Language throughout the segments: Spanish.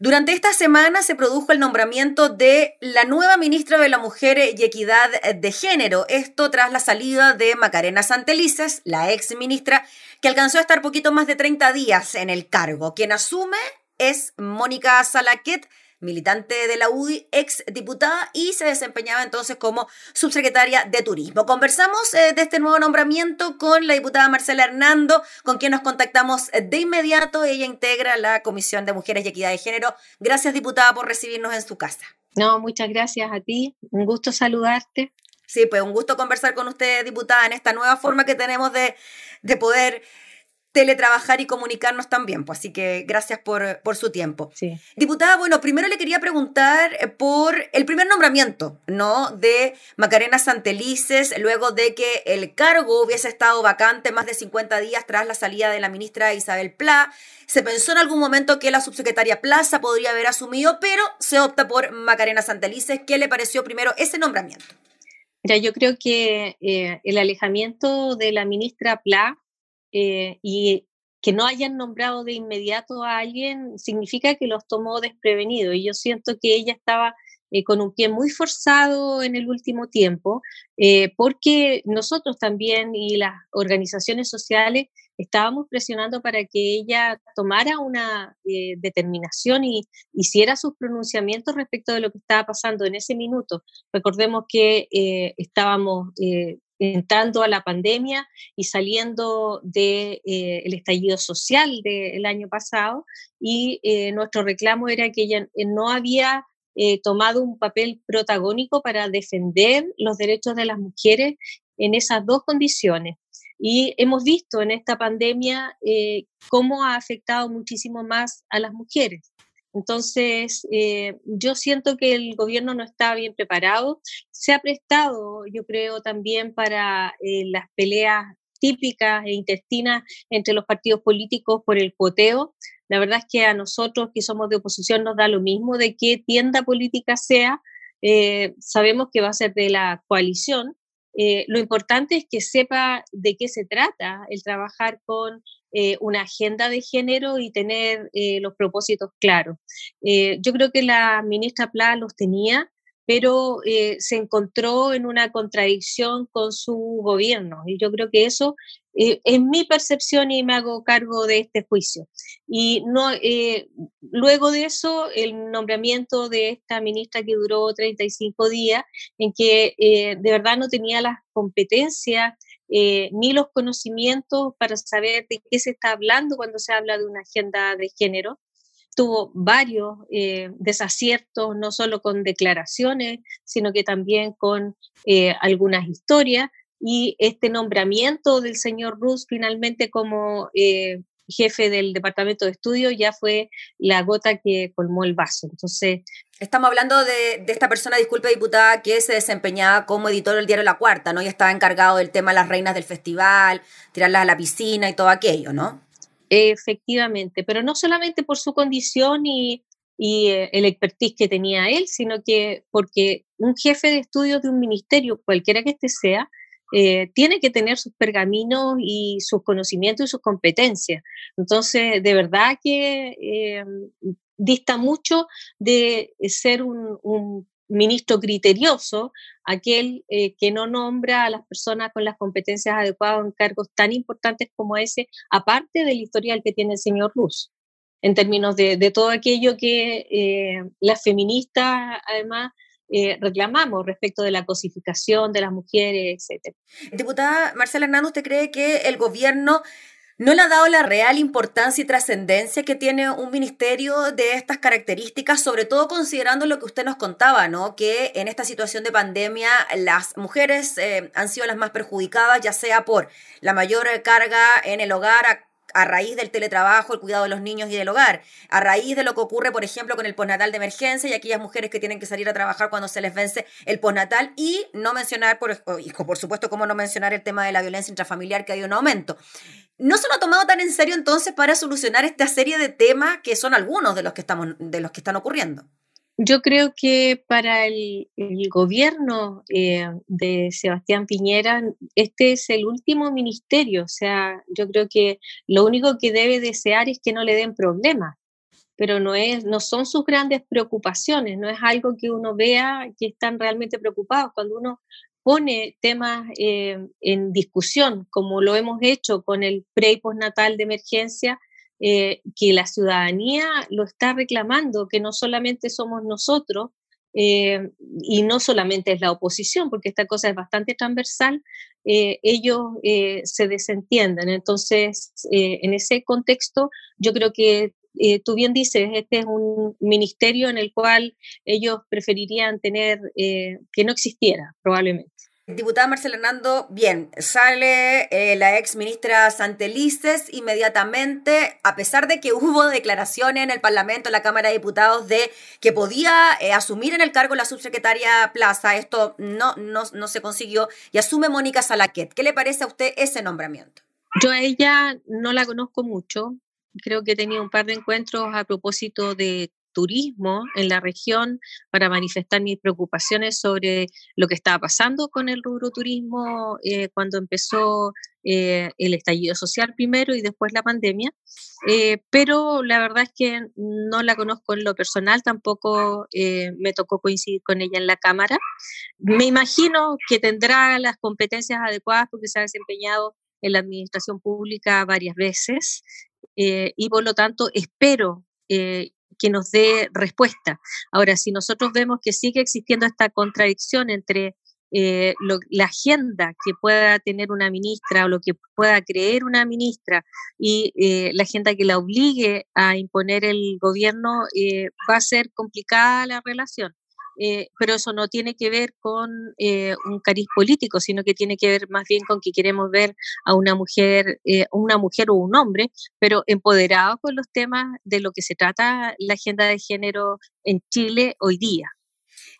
Durante esta semana se produjo el nombramiento de la nueva ministra de la Mujer y Equidad de Género. Esto tras la salida de Macarena Santelices, la ex ministra, que alcanzó a estar poquito más de 30 días en el cargo. Quien asume es Mónica Salaquet, militante de la UDI, ex diputada y se desempeñaba entonces como subsecretaria de Turismo. Conversamos eh, de este nuevo nombramiento con la diputada Marcela Hernando, con quien nos contactamos de inmediato. Ella integra la Comisión de Mujeres y Equidad de Género. Gracias, diputada, por recibirnos en su casa. No, muchas gracias a ti. Un gusto saludarte. Sí, pues un gusto conversar con usted, diputada, en esta nueva forma que tenemos de, de poder teletrabajar y comunicarnos también. Pues, así que gracias por, por su tiempo. Sí. Diputada, bueno, primero le quería preguntar eh, por el primer nombramiento, ¿no? De Macarena Santelices, luego de que el cargo hubiese estado vacante más de 50 días tras la salida de la ministra Isabel Pla. Se pensó en algún momento que la subsecretaria Plaza podría haber asumido, pero se opta por Macarena Santelices. ¿Qué le pareció primero ese nombramiento? Ya, yo creo que eh, el alejamiento de la ministra Pla eh, y que no hayan nombrado de inmediato a alguien significa que los tomó desprevenidos. Y yo siento que ella estaba eh, con un pie muy forzado en el último tiempo, eh, porque nosotros también y las organizaciones sociales estábamos presionando para que ella tomara una determinación y hiciera sus pronunciamientos respecto de lo que estaba pasando en ese minuto. Recordemos que estábamos entrando a la pandemia y saliendo del de, eh, estallido social del año pasado y eh, nuestro reclamo era que ella eh, no había tomado un papel protagónico para defender los derechos de las mujeres en esas dos condiciones. Y hemos visto en esta pandemia cómo ha afectado muchísimo más a las mujeres. Entonces, eh, yo siento que el gobierno no está bien preparado. Se ha prestado, yo creo, también para eh, las peleas típicas e intestinas entre los partidos políticos por el cuoteo. La verdad es que a nosotros que somos de oposición nos da lo mismo de qué tienda política sea. Eh, sabemos que va a ser de la coalición. lo importante es que sepa de qué se trata el trabajar con eh, una agenda de género y tener eh, los propósitos claros. Eh, yo creo que la ministra Pla los tenía, pero se encontró en una contradicción con su gobierno y yo creo que eso es mi percepción y me hago cargo de este juicio. Y no, luego de eso, el nombramiento de esta ministra que duró 35 días, en que de verdad no tenía las competencias eh, ni los conocimientos para saber de qué se está hablando cuando se habla de una agenda de género. Tuvo varios eh, desaciertos, no solo con declaraciones, sino que también con eh, algunas historias. Y este nombramiento del señor Ruz finalmente como jefe del departamento de estudio ya fue la gota que colmó el vaso. Entonces, Estamos hablando de, esta persona, disculpe diputada, que se desempeñaba como editor del diario La Cuarta, ¿no? Y estaba encargado del tema de las reinas del festival, tirarlas a la piscina y todo aquello, ¿no? Efectivamente, pero no solamente por su condición y, eh, el expertise que tenía él, sino que porque un jefe de estudios de un ministerio, cualquiera que este sea, eh, tiene que tener sus pergaminos y sus conocimientos y sus competencias. Entonces, de verdad que eh, dista mucho de ser un, ministro criterioso, aquel eh, que no nombra a las personas con las competencias adecuadas en cargos tan importantes como ese, aparte del historial que tiene el señor Ruz, en términos de, todo aquello que eh, las feministas, además, eh, reclamamos respecto de la cosificación de las mujeres, etc. Diputada Marcela Hernández, ¿usted cree que el gobierno no le ha dado la real importancia y trascendencia que tiene un ministerio de estas características, sobre todo considerando lo que usted nos contaba, ¿no? Que en esta situación de pandemia las mujeres eh, han sido las más perjudicadas, ya sea por la mayor carga en el hogar raíz del teletrabajo, el cuidado de los niños y del hogar, a raíz de lo que ocurre, por ejemplo, con el postnatal de emergencia y aquellas mujeres que tienen que salir a trabajar cuando se les vence el postnatal y no mencionar, por, por supuesto, cómo no mencionar el tema de la violencia intrafamiliar que hay un aumento. ¿No se lo ha tomado tan en serio entonces para solucionar esta serie de temas que son algunos de los que, estamos, de los que están ocurriendo? Yo creo que para el, gobierno eh, de Sebastián Piñera, este es el último ministerio. O sea, yo creo que lo único que debe desear es que no le den problemas. pero no, es, no son sus grandes preocupaciones, no es algo que uno vea que están realmente preocupados. Cuando uno pone temas eh, en discusión, como lo hemos hecho con el pre y postnatal de emergencia, eh, que la ciudadanía lo está reclamando, que no solamente somos nosotros, eh, y no solamente es la oposición, porque esta cosa es bastante transversal, ellos se desentienden. Entonces, en ese contexto, yo creo que tú bien dices, este es un ministerio en el cual ellos preferirían tener que no existiera, probablemente. Diputada Marcela Hernando, bien, sale eh, la ex ministra Santelices inmediatamente, a pesar de que hubo declaraciones en el Parlamento, en la Cámara de Diputados, de que podía eh, asumir en el cargo la subsecretaria Plaza, esto no, no, no se consiguió, y asume Mónica Salaquet. ¿Qué le parece a usted ese nombramiento? Yo a ella no la conozco mucho, creo que he tenido un par de encuentros a propósito de turismo en la región para manifestar mis preocupaciones sobre lo que estaba pasando con el rubro turismo eh, cuando empezó eh, el estallido social primero y después la pandemia. Eh, pero la verdad es que no la conozco en lo personal, tampoco me tocó coincidir con ella en la Cámara. Me imagino que tendrá las competencias adecuadas porque se ha desempeñado en la administración pública varias veces y por lo tanto espero que nos dé respuesta. Ahora, si nosotros vemos que sigue existiendo esta contradicción entre eh, la agenda que pueda tener una ministra o lo que pueda creer una ministra y eh, la agenda que la obligue a imponer el gobierno, eh, va a ser complicada la relación. Eh, pero eso no tiene que ver con eh, un cariz político, sino que tiene que ver más bien con que queremos ver a una mujer, eh, una mujer o un hombre, pero empoderado con los temas de lo que se trata la agenda de género en Chile hoy día.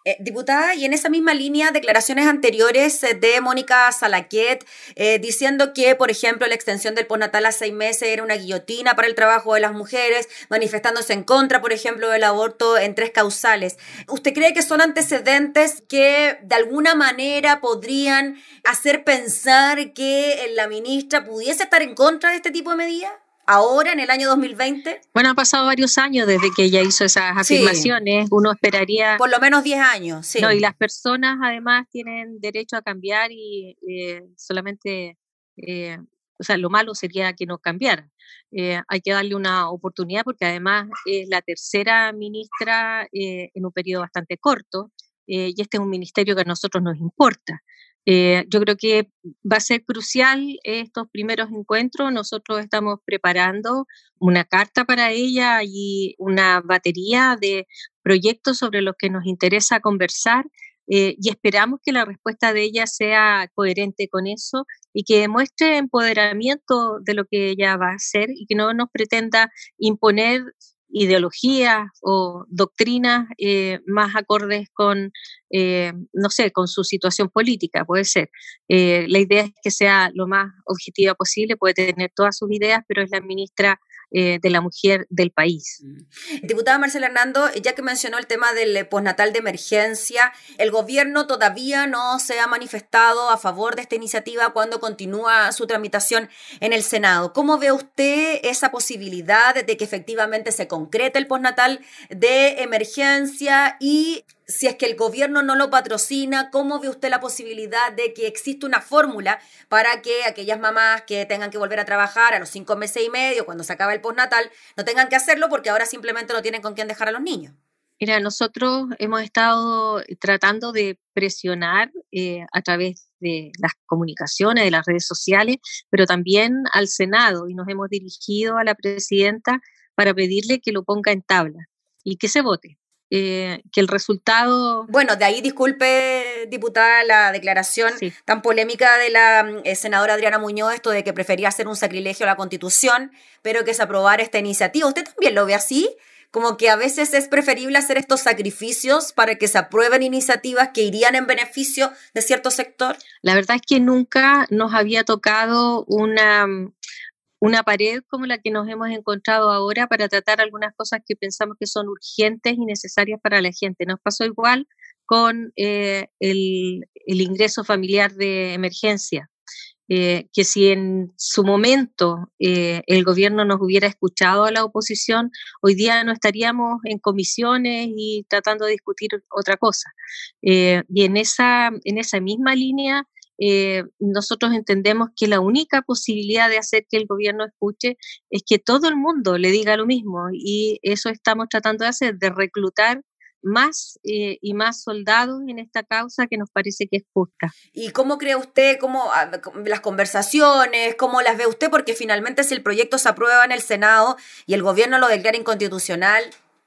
Eh, diputada, y en esa misma línea, declaraciones anteriores eh, de Mónica Salaquet eh, diciendo que, por ejemplo, la extensión del postnatal a seis meses era una guillotina para el trabajo de las mujeres, manifestándose en contra, por ejemplo, del aborto en tres causales. ¿Usted cree que son antecedentes que de alguna manera podrían hacer pensar que la ministra pudiese estar en contra de este tipo de medidas? Ahora, en el año 2020? Bueno, han pasado varios años desde que ella hizo esas afirmaciones. Uno esperaría... Por lo menos 10 años, sí. No, y las personas además tienen derecho a cambiar y eh, solamente... Eh, o sea, lo malo sería que no cambiara. Eh, hay que darle una oportunidad porque además es la tercera ministra en un periodo bastante corto y este es un ministerio que a nosotros nos importa. Eh, yo creo que va a ser crucial estos primeros encuentros. Nosotros estamos preparando una carta para ella y una batería de proyectos sobre los que nos interesa conversar eh, y esperamos que la respuesta de ella sea coherente con eso y que demuestre empoderamiento de lo que ella va a hacer y que no nos pretenda imponer ideologías o doctrinas eh, más acordes con, eh, no sé, con su situación política, puede ser. Eh, la idea es que sea lo más objetiva posible, puede tener todas sus ideas, pero es la ministra eh, de la mujer del país. Mm. Diputada Marcela Hernando, ya que mencionó el tema del postnatal de emergencia, el gobierno todavía no se ha manifestado a favor de esta iniciativa cuando continúa su tramitación en el Senado. ¿Cómo ve usted esa posibilidad de que efectivamente se concrete el postnatal de emergencia y si es que el gobierno no lo patrocina, ¿cómo ve usted la posibilidad de que exista una fórmula para que aquellas mamás que tengan que volver a trabajar a los cinco meses y medio, cuando se acaba el postnatal, no tengan que hacerlo porque ahora simplemente no tienen con quién dejar a los niños? Mira, nosotros hemos estado tratando de presionar eh, a través de las comunicaciones, de las redes sociales, pero también al Senado y nos hemos dirigido a la presidenta para pedirle que lo ponga en tabla y que se vote. Eh, que el resultado... Bueno, de ahí disculpe, diputada, la declaración tan polémica de la mm, eh, senadora Adriana Muñoz, esto de que prefería hacer un sacrilegio a la Constitución, pero que se aprobara esta iniciativa. ¿Usted también lo ve así? Como que a veces es preferible hacer estos sacrificios para que se aprueben iniciativas que irían en beneficio de cierto sector. La verdad es que nunca nos había tocado una, mm, una pared como la que nos hemos encontrado ahora para tratar algunas cosas que pensamos que son urgentes y necesarias para la gente. Nos pasó igual con eh, el, ingreso familiar de emergencia. eh, que si en su momento eh, el gobierno nos hubiera escuchado a la oposición, hoy día no estaríamos en comisiones y tratando de discutir otra cosa. y en esa, en esa misma línea, nosotros entendemos que la única posibilidad de hacer que el gobierno escuche es que todo el mundo le diga lo mismo y eso estamos tratando de hacer, de reclutar más eh, y más soldados en esta causa que nos parece que es justa. ¿Y cómo cree usted, cómo ah, las conversaciones, cómo las ve usted? Porque finalmente si el proyecto se aprueba en el Senado y el gobierno lo declara inconstitucional,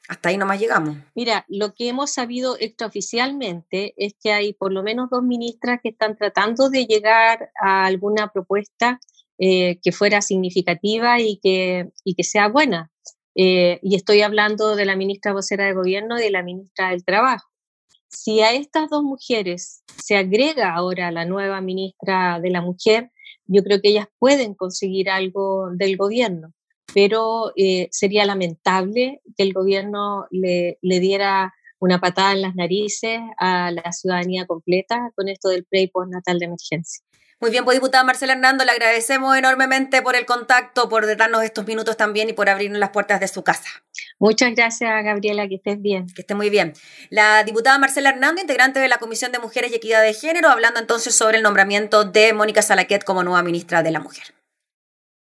hasta ahí nomás llegamos. Mira, lo que hemos sabido extraoficialmente es que hay por lo menos dos ministras que están tratando de llegar a alguna propuesta eh, que fuera significativa y que, y que sea buena. Eh, y estoy hablando de la ministra vocera de gobierno y de la ministra del Trabajo. Si a estas dos mujeres se agrega ahora la nueva ministra de la Mujer, yo creo que ellas pueden conseguir algo del gobierno, pero eh, sería lamentable que el gobierno le, le, diera una patada en las narices a la ciudadanía completa con esto del pre y postnatal de emergencia. Muy bien, pues diputada Marcela Hernando, le agradecemos enormemente por el contacto, por darnos estos minutos también y por abrirnos las puertas de su casa. Muchas gracias, Gabriela, que estés bien. Que esté muy bien. La diputada Marcela Hernando, integrante de la Comisión de Mujeres y Equidad de Género, hablando entonces sobre el nombramiento de Mónica Salaquet como nueva ministra de la Mujer.